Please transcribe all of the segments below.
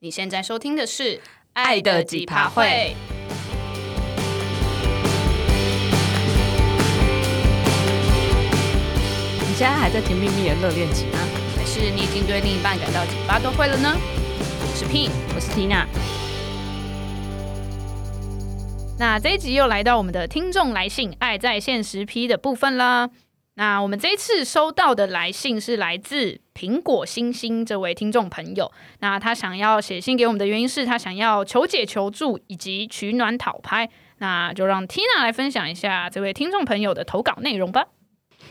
你现在收听的是《爱的几趴会》。你现在还在甜蜜蜜的热恋期吗？还是你已经对另一半感到几趴都会了呢？我是 Pin，我是 Tina。那这一集又来到我们的听众来信“爱在现实批”的部分啦。那我们这一次收到的来信是来自苹果星星这位听众朋友。那他想要写信给我们的原因是他想要求解求助以及取暖讨拍。那就让 Tina 来分享一下这位听众朋友的投稿内容吧。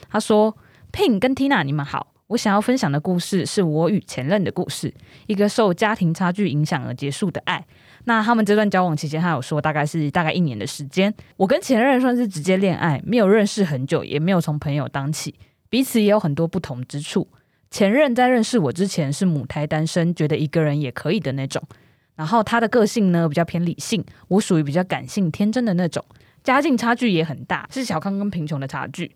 他说：“Pin 跟 Tina，你们好。我想要分享的故事是我与前任的故事，一个受家庭差距影响而结束的爱。”那他们这段交往期间，他有说大概是大概一年的时间。我跟前任算是直接恋爱，没有认识很久，也没有从朋友当起，彼此也有很多不同之处。前任在认识我之前是母胎单身，觉得一个人也可以的那种。然后他的个性呢，比较偏理性，我属于比较感性天真的那种。家境差距也很大，是小康跟贫穷的差距。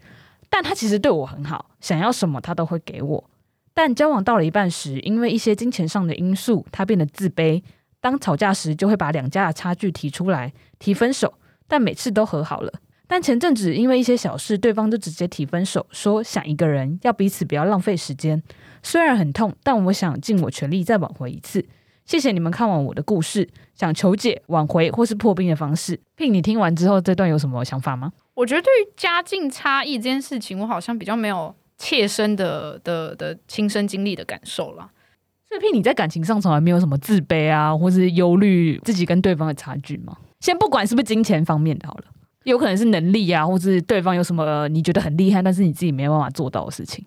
但他其实对我很好，想要什么他都会给我。但交往到了一半时，因为一些金钱上的因素，他变得自卑。当吵架时，就会把两家的差距提出来，提分手，但每次都和好了。但前阵子因为一些小事，对方就直接提分手，说想一个人，要彼此不要浪费时间。虽然很痛，但我想尽我全力再挽回一次。谢谢你们看完我的故事，想求解、挽回或是破冰的方式。P，你听完之后，这段有什么想法吗？我觉得对于家境差异这件事情，我好像比较没有切身的的的亲身经历的感受了。所以，Pin，你在感情上从来没有什么自卑啊，或是忧虑自己跟对方的差距吗？先不管是不是金钱方面的好了，有可能是能力啊，或是对方有什么你觉得很厉害，但是你自己没办法做到的事情。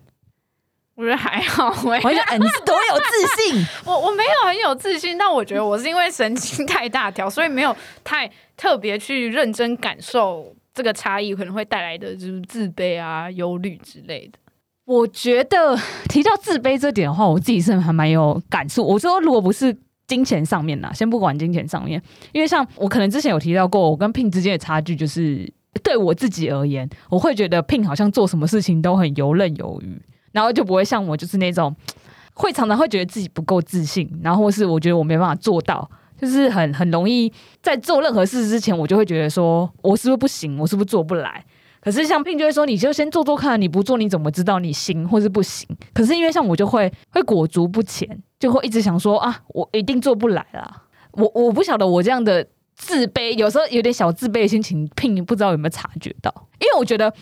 我觉得还好，我觉得哎，你是多有自信。我我没有很有自信，但我觉得我是因为神经太大条，所以没有太特别去认真感受这个差异可能会带来的就是自卑啊、忧虑之类的。我觉得 提到自卑这点的话，我自己是还蛮有感触。我说，如果不是金钱上面呐，先不管金钱上面，因为像我可能之前有提到过，我跟 Pin 之间的差距，就是对我自己而言，我会觉得 Pin 好像做什么事情都很游刃有余，然后就不会像我，就是那种会常常会觉得自己不够自信，然后或是我觉得我没办法做到，就是很很容易在做任何事之前，我就会觉得说我是不是不行，我是不是做不来。可是像聘就会说，你就先做做看，你不做你怎么知道你行或是不行？可是因为像我就会会裹足不前，就会一直想说啊，我一定做不来啦。我我不晓得我这样的自卑，有时候有点小自卑的心情聘不知道有没有察觉到？因为我觉得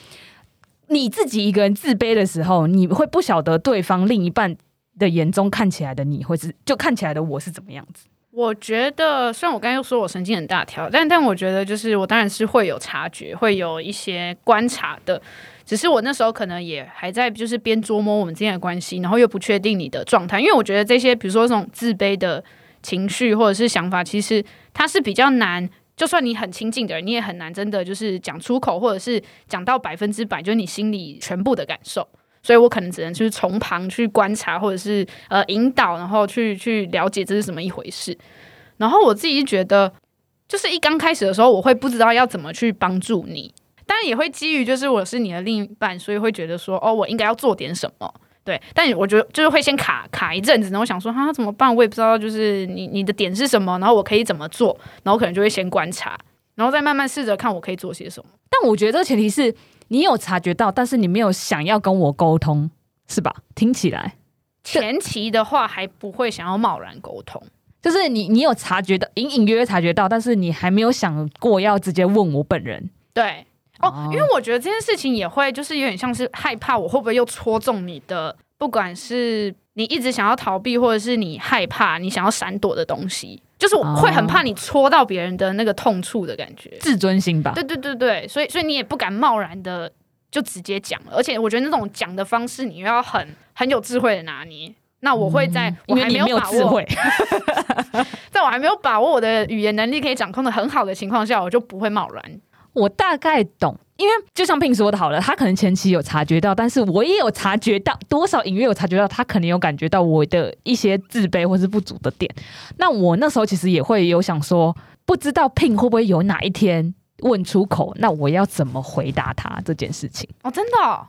你自己一个人自卑的时候，你会不晓得对方另一半的眼中看起来的你会是就看起来的我是怎么样子。我觉得，虽然我刚才又说我神经很大条，但但我觉得就是我当然是会有察觉，会有一些观察的。只是我那时候可能也还在就是边琢磨我们之间的关系，然后又不确定你的状态，因为我觉得这些比如说这种自卑的情绪或者是想法，其实它是比较难。就算你很亲近的人，你也很难真的就是讲出口，或者是讲到百分之百，就是你心里全部的感受。所以我可能只能就是从旁去观察，或者是呃引导，然后去去了解这是什么一回事。然后我自己觉得，就是一刚开始的时候，我会不知道要怎么去帮助你，但也会基于就是我是你的另一半，所以会觉得说哦，我应该要做点什么。对，但我觉得就是会先卡卡一阵子，然后想说哈怎么办？我也不知道，就是你你的点是什么，然后我可以怎么做，然后可能就会先观察，然后再慢慢试着看我可以做些什么。但我觉得这个前提是。你有察觉到，但是你没有想要跟我沟通，是吧？听起来前期的话还不会想要贸然沟通，就是你你有察觉到，隐隐约约察觉到，但是你还没有想过要直接问我本人。对哦，因为我觉得这件事情也会就是有点像是害怕我会不会又戳中你的，不管是你一直想要逃避，或者是你害怕你想要闪躲的东西。就是我会很怕你戳到别人的那个痛处的感觉，自尊心吧？对对对对，所以所以你也不敢贸然的就直接讲了，而且我觉得那种讲的方式，你又要很很有智慧的拿捏。那我会在我还没有把握，在我还没有把握我的语言能力可以掌控的很好的情况下，我就不会贸然。我大概懂。因为就像 Pin 说的好了，他可能前期有察觉到，但是我也有察觉到，多少隐约有察觉到，他可能有感觉到我的一些自卑或是不足的点。那我那时候其实也会有想说，不知道 Pin 会不会有哪一天问出口，那我要怎么回答他这件事情？哦，真的哦？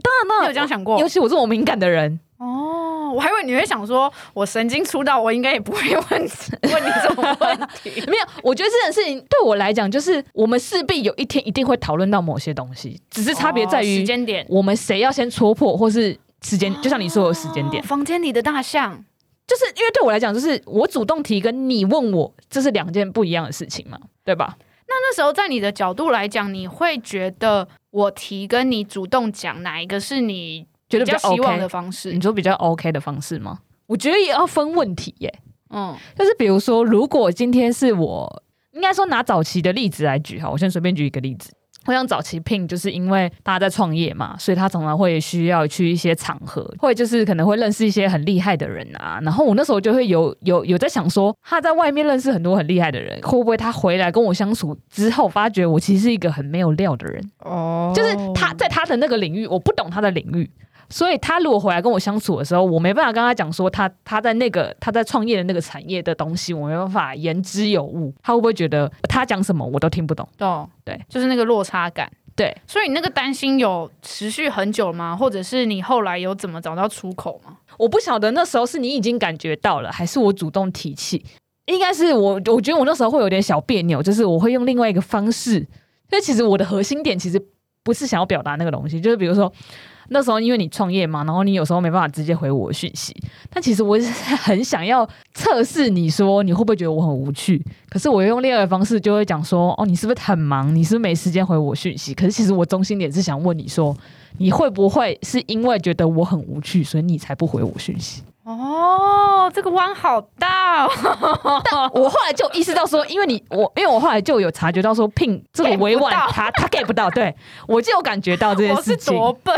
当然，当然有这样想过。尤其我这么敏感的人，哦，我还以为你会想说，我神经出道，我应该也不会问问你这种问题。没有，我觉得这件事情对我来讲，就是我们势必有一天一定会讨论到某些东西，只是差别在于、哦、时间点，我们谁要先戳破，或是时间，就像你说的时间点。哦、房间里的大象，就是因为对我来讲，就是我主动提跟你问我，这是两件不一样的事情嘛，对吧？那那时候在你的角度来讲，你会觉得我提跟你主动讲哪一个是你？觉得比较希望的方式，你说比较 OK 的方式吗？我觉得也要分问题耶。嗯，就是比如说，如果今天是我，应该说拿早期的例子来举哈，我先随便举一个例子。我想早期 Pin 就是因为大家在创业嘛，所以他常常会需要去一些场合，会就是可能会认识一些很厉害的人啊。然后我那时候就会有有有在想说，他在外面认识很多很厉害的人，会不会他回来跟我相处之后，发觉我其实是一个很没有料的人？哦，就是他在他的那个领域，我不懂他的领域。所以他如果回来跟我相处的时候，我没办法跟他讲说他他在那个他在创业的那个产业的东西，我没办法言之有物。他会不会觉得他讲什么我都听不懂？哦，对，就是那个落差感。对，所以你那个担心有持续很久吗？或者是你后来有怎么找到出口吗？我不晓得那时候是你已经感觉到了，还是我主动提起？应该是我，我觉得我那时候会有点小别扭，就是我会用另外一个方式。因为其实我的核心点其实不是想要表达那个东西，就是比如说。那时候因为你创业嘛，然后你有时候没办法直接回我讯息，但其实我是很想要测试你说你会不会觉得我很无趣，可是我用另外的方式就会讲说，哦，你是不是很忙？你是不是没时间回我讯息？可是其实我中心点是想问你说，你会不会是因为觉得我很无趣，所以你才不回我讯息？哦，这个弯好大哦！但我后来就意识到说，因为你我，因为我后来就有察觉到说，Pin 这个委婉，他他 get 不到，对我就有感觉到这件事情。我是多笨？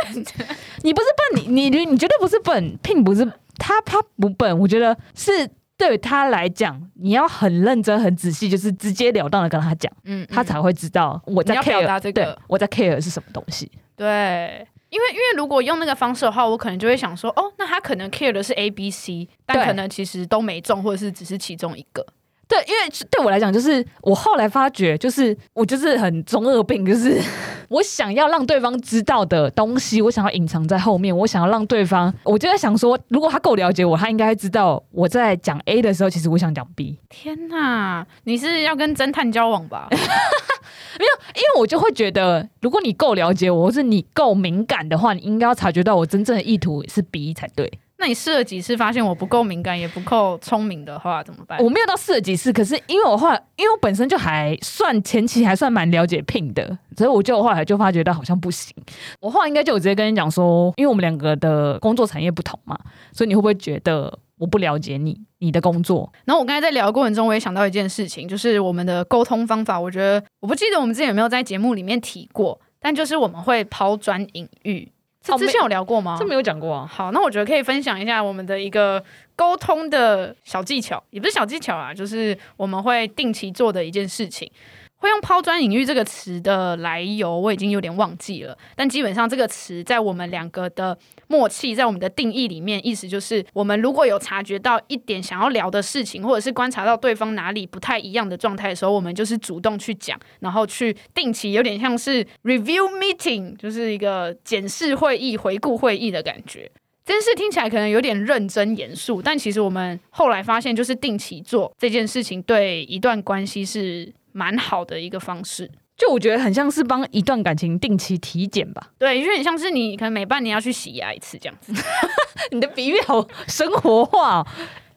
你不是笨，你你你绝对不是笨，Pin 不是他他不笨，我觉得是对他来讲，你要很认真、很仔细，就是直截了当的跟他讲，嗯，嗯，他才会知道我在 care 这个，我在 care 是什么东西，对。因为，因为如果用那个方式的话，我可能就会想说，哦，那他可能 care 的是 A、B、C，但可能其实都没中，或者是只是其中一个。对，因为对我来讲，就是我后来发觉，就是我就是很中二病，就是 我想要让对方知道的东西，我想要隐藏在后面，我想要让对方，我就在想说，如果他够了解我，他应该知道我在讲 A 的时候，其实我想讲 B。天哪，你是要跟侦探交往吧？没有，因为我就会觉得，如果你够了解我，或是你够敏感的话，你应该要察觉到我真正的意图是 B 才对。那你试了几次，发现我不够敏感，也不够聪明的话，怎么办？我没有到试了几次，可是因为我后来，因为我本身就还算前期还算蛮了解 Pin 的，所以我就后来就发觉到好像不行。我后来应该就有直接跟你讲说，因为我们两个的工作产业不同嘛，所以你会不会觉得我不了解你你的工作？然后我刚才在聊的过程中，我也想到一件事情，就是我们的沟通方法。我觉得我不记得我们之前有没有在节目里面提过，但就是我们会抛砖引玉。这之前有聊过吗？这没有讲过啊。好，那我觉得可以分享一下我们的一个沟通的小技巧，也不是小技巧啊，就是我们会定期做的一件事情。会用抛砖引玉这个词的来由，我已经有点忘记了。但基本上这个词在我们两个的默契，在我们的定义里面，意思就是我们如果有察觉到一点想要聊的事情，或者是观察到对方哪里不太一样的状态的时候，我们就是主动去讲，然后去定期，有点像是 review meeting，就是一个检视会议、回顾会议的感觉。这件事听起来可能有点认真严肃，但其实我们后来发现，就是定期做这件事情，对一段关系是。蛮好的一个方式，就我觉得很像是帮一段感情定期体检吧。对，有点像是你可能每半年要去洗牙一次这样子。你的比喻好生活化哦。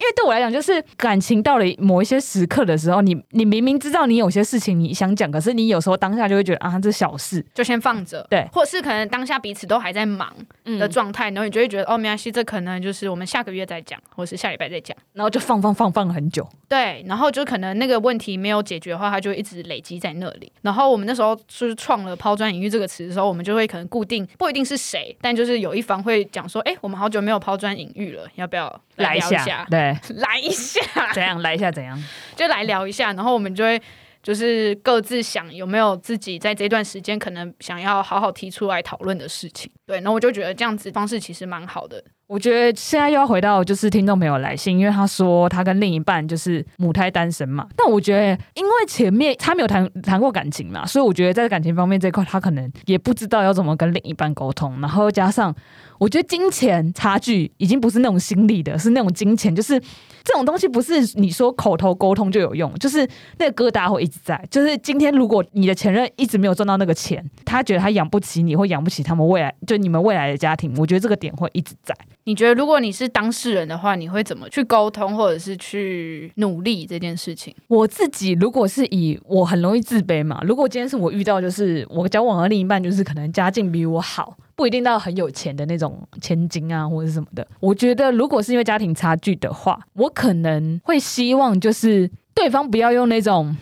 因为对我来讲，就是感情到了某一些时刻的时候，你你明明知道你有些事情你想讲，可是你有时候当下就会觉得啊，这小事就先放着，对，或是可能当下彼此都还在忙的状态，嗯、然后你就会觉得哦，没关系，这可能就是我们下个月再讲，或是下礼拜再讲，然后就放放放放很久，对，然后就可能那个问题没有解决的话，它就会一直累积在那里。然后我们那时候就是创了“抛砖引玉”这个词的时候，我们就会可能固定不一定是谁，但就是有一方会讲说，哎，我们好久没有抛砖引玉了，要不要来一下？来一下，对，来一下。怎样来一下？怎样就来聊一下，然后我们就会就是各自想有没有自己在这段时间可能想要好好提出来讨论的事情。对，然后我就觉得这样子方式其实蛮好的。我觉得现在又要回到就是听众朋友来信，因为他说他跟另一半就是母胎单身嘛。但我觉得，因为前面他没有谈谈过感情嘛，所以我觉得在感情方面这块，他可能也不知道要怎么跟另一半沟通。然后加上，我觉得金钱差距已经不是那种心理的，是那种金钱，就是这种东西不是你说口头沟通就有用，就是那个疙瘩会一直在。就是今天如果你的前任一直没有赚到那个钱，他觉得他养不起你，或养不起他们未来，就你们未来的家庭，我觉得这个点会一直在。你觉得如果你是当事人的话，你会怎么去沟通，或者是去努力这件事情？我自己如果是以我很容易自卑嘛，如果今天是我遇到，就是我交往的另一半，就是可能家境比我好，不一定到很有钱的那种千金啊，或者什么的。我觉得如果是因为家庭差距的话，我可能会希望就是对方不要用那种。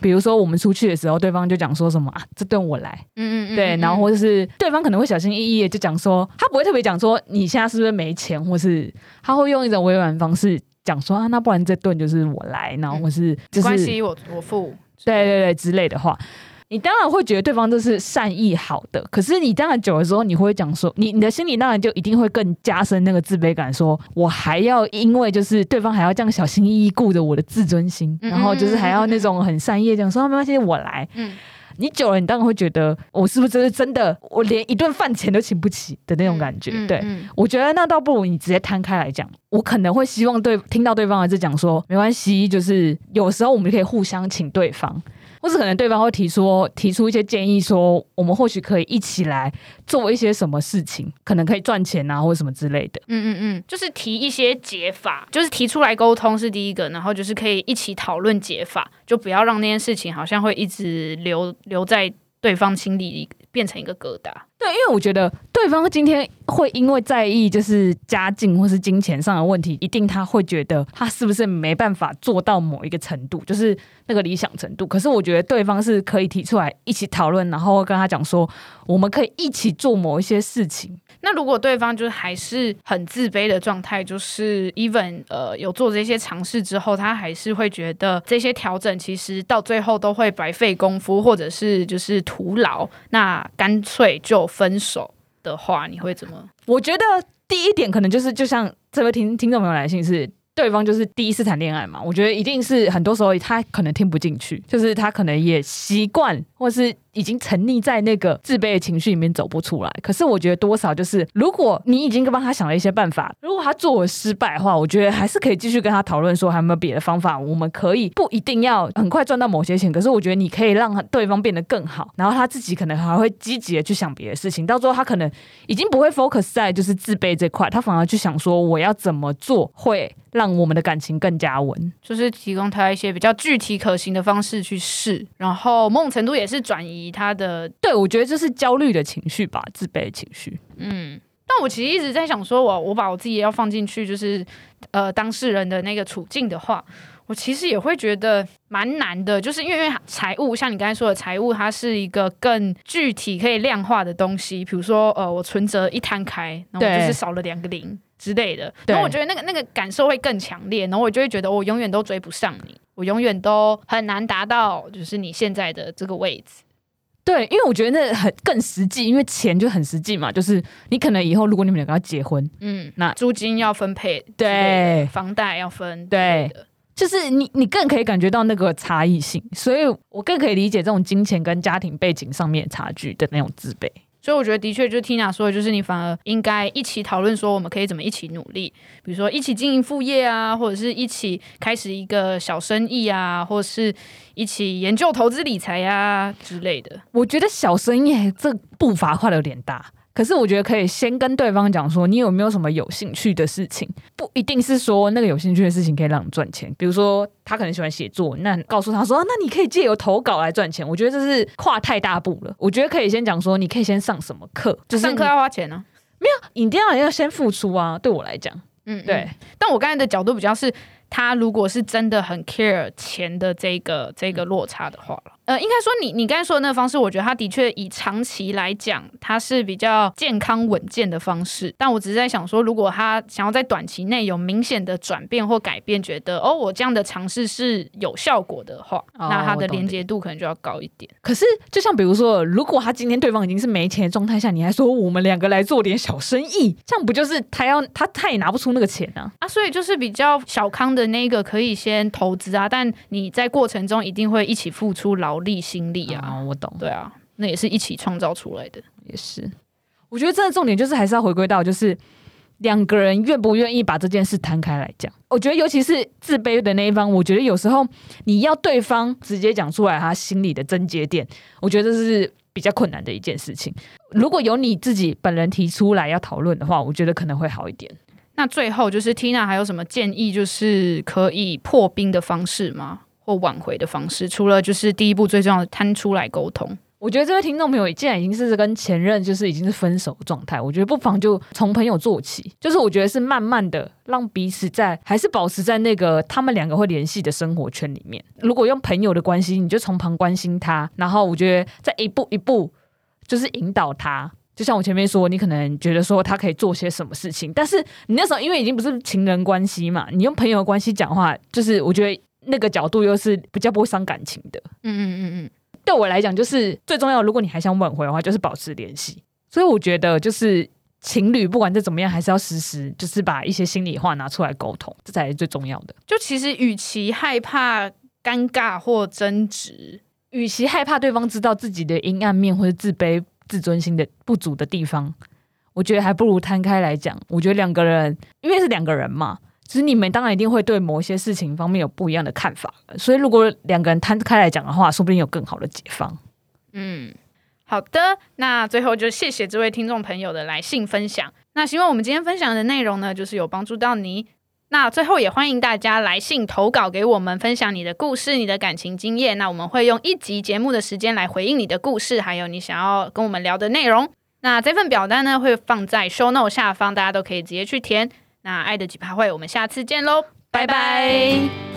比如说我们出去的时候，对方就讲说什么啊，这顿我来，嗯，嗯嗯，对，然后或者是对方可能会小心翼翼的就讲说，他不会特别讲说你现在是不是没钱，或是他会用一种委婉方式讲说啊，那不然这顿就是我来，然后或是就是关系我我付，对对对之类的话。你当然会觉得对方这是善意好的，可是你当然久的时候，你会讲说，你你的心里当然就一定会更加深那个自卑感，说我还要因为就是对方还要这样小心翼翼顾着我的自尊心，然后就是还要那种很善意这样说没关系，我来。你久了，你当然会觉得我是不是真的，我连一顿饭钱都请不起的那种感觉。对，我觉得那倒不如你直接摊开来讲，我可能会希望对听到对方还是讲说没关系，就是有时候我们可以互相请对方。或是可能对方会提出提出一些建议，说我们或许可以一起来做一些什么事情，可能可以赚钱啊，或者什么之类的。嗯嗯嗯，就是提一些解法，就是提出来沟通是第一个，然后就是可以一起讨论解法，就不要让那件事情好像会一直留留在对方心里，变成一个疙瘩。对，因为我觉得对方今天会因为在意就是家境或是金钱上的问题，一定他会觉得他是不是没办法做到某一个程度，就是那个理想程度。可是我觉得对方是可以提出来一起讨论，然后跟他讲说，我们可以一起做某一些事情。那如果对方就是还是很自卑的状态，就是 even 呃有做这些尝试之后，他还是会觉得这些调整其实到最后都会白费功夫，或者是就是徒劳，那干脆就分手的话，你会怎么？我觉得第一点可能就是，就像这位听听众朋友来信是。对方就是第一次谈恋爱嘛，我觉得一定是很多时候他可能听不进去，就是他可能也习惯，或是已经沉溺在那个自卑的情绪里面走不出来。可是我觉得多少就是，如果你已经帮他想了一些办法，如果他做了失败的话，我觉得还是可以继续跟他讨论说，还有没有别的方法，我们可以不一定要很快赚到某些钱，可是我觉得你可以让对方变得更好，然后他自己可能还会积极的去想别的事情，到最后他可能已经不会 focus 在就是自卑这块，他反而去想说我要怎么做会。让我们的感情更加稳，就是提供他一些比较具体可行的方式去试，然后某种程度也是转移他的。对，我觉得这是焦虑的情绪吧，自卑的情绪。嗯，但我其实一直在想说，我我把我自己要放进去，就是呃当事人的那个处境的话，我其实也会觉得蛮难的，就是因为财务，像你刚才说的财务，它是一个更具体可以量化的东西，比如说呃我存折一摊开，然后就是少了两个零。之类的，然后我觉得那个那个感受会更强烈，然后我就会觉得我永远都追不上你，我永远都很难达到就是你现在的这个位置。对，因为我觉得那很更实际，因为钱就很实际嘛，就是你可能以后如果你们两个要结婚，嗯，那租金要分配，对，房贷要分，对，就是你你更可以感觉到那个差异性，所以我更可以理解这种金钱跟家庭背景上面差距的那种自卑。所以我觉得，的确，就 Tina 说的，就是你反而应该一起讨论，说我们可以怎么一起努力，比如说一起经营副业啊，或者是一起开始一个小生意啊，或是一起研究投资理财呀之类的。我觉得小生意这步伐跨的有点大。可是我觉得可以先跟对方讲说，你有没有什么有兴趣的事情？不一定是说那个有兴趣的事情可以让你赚钱。比如说他可能喜欢写作，那告诉他说，那你可以借由投稿来赚钱。我觉得这是跨太大步了。我觉得可以先讲说，你可以先上什么课，就是上课要花钱呢？没有，你一定要要先付出啊。对我来讲，嗯，对。但我刚才的角度比较是。他如果是真的很 care 钱的这个这个落差的话了。呃，应该说你你刚才说的那个方式，我觉得他的确以长期来讲，它是比较健康稳健的方式。但我只是在想说，如果他想要在短期内有明显的转变或改变，觉得哦，我这样的尝试是有效果的话，哦、那他的连接度可能就要高一点。可是，就像比如说，如果他今天对方已经是没钱的状态下，你还说我们两个来做点小生意，这样不就是他要他他也拿不出那个钱啊？啊，所以就是比较小康的那个可以先投资啊，但你在过程中一定会一起付出劳力心力啊，哦，我懂，对啊，那也是一起创造出来的，也是。我觉得真的重点就是还是要回归到，就是两个人愿不愿意把这件事摊开来讲。我觉得尤其是自卑的那一方，我觉得有时候你要对方直接讲出来他心里的症结点，我觉得这是比较困难的一件事情。如果有你自己本人提出来要讨论的话，我觉得可能会好一点。那最后就是 Tina 还有什么建议，就是可以破冰的方式吗？或挽回的方式，除了就是第一步最重要的摊出来沟通，我觉得这位听众朋友既然已经是跟前任就是已经是分手状态，我觉得不妨就从朋友做起，就是我觉得是慢慢的让彼此在还是保持在那个他们两个会联系的生活圈里面。如果用朋友的关系，你就从旁关心他，然后我觉得再一步一步就是引导他。就像我前面说，你可能觉得说他可以做些什么事情，但是你那时候因为已经不是情人关系嘛，你用朋友关系讲话，就是我觉得。那个角度又是比较不会伤感情的，嗯嗯嗯嗯，对我来讲就是最重要。如果你还想挽回的话，就是保持联系。所以我觉得就是情侣不管再怎么样，还是要时时就是把一些心里话拿出来沟通，这才是最重要的。就其实与其害怕尴尬或争执，与其害怕对方知道自己的阴暗面或者自卑、自尊心的不足的地方，我觉得还不如摊开来讲。我觉得两个人，因为是两个人嘛。其实你们当然一定会对某些事情方面有不一样的看法，所以如果两个人摊开来讲的话，说不定有更好的解方。嗯，好的，那最后就谢谢这位听众朋友的来信分享。那希望我们今天分享的内容呢，就是有帮助到你。那最后也欢迎大家来信投稿给我们，分享你的故事、你的感情经验。那我们会用一集节目的时间来回应你的故事，还有你想要跟我们聊的内容。那这份表单呢，会放在 show note 下方，大家都可以直接去填。那爱的奇葩会我们下次见喽拜拜。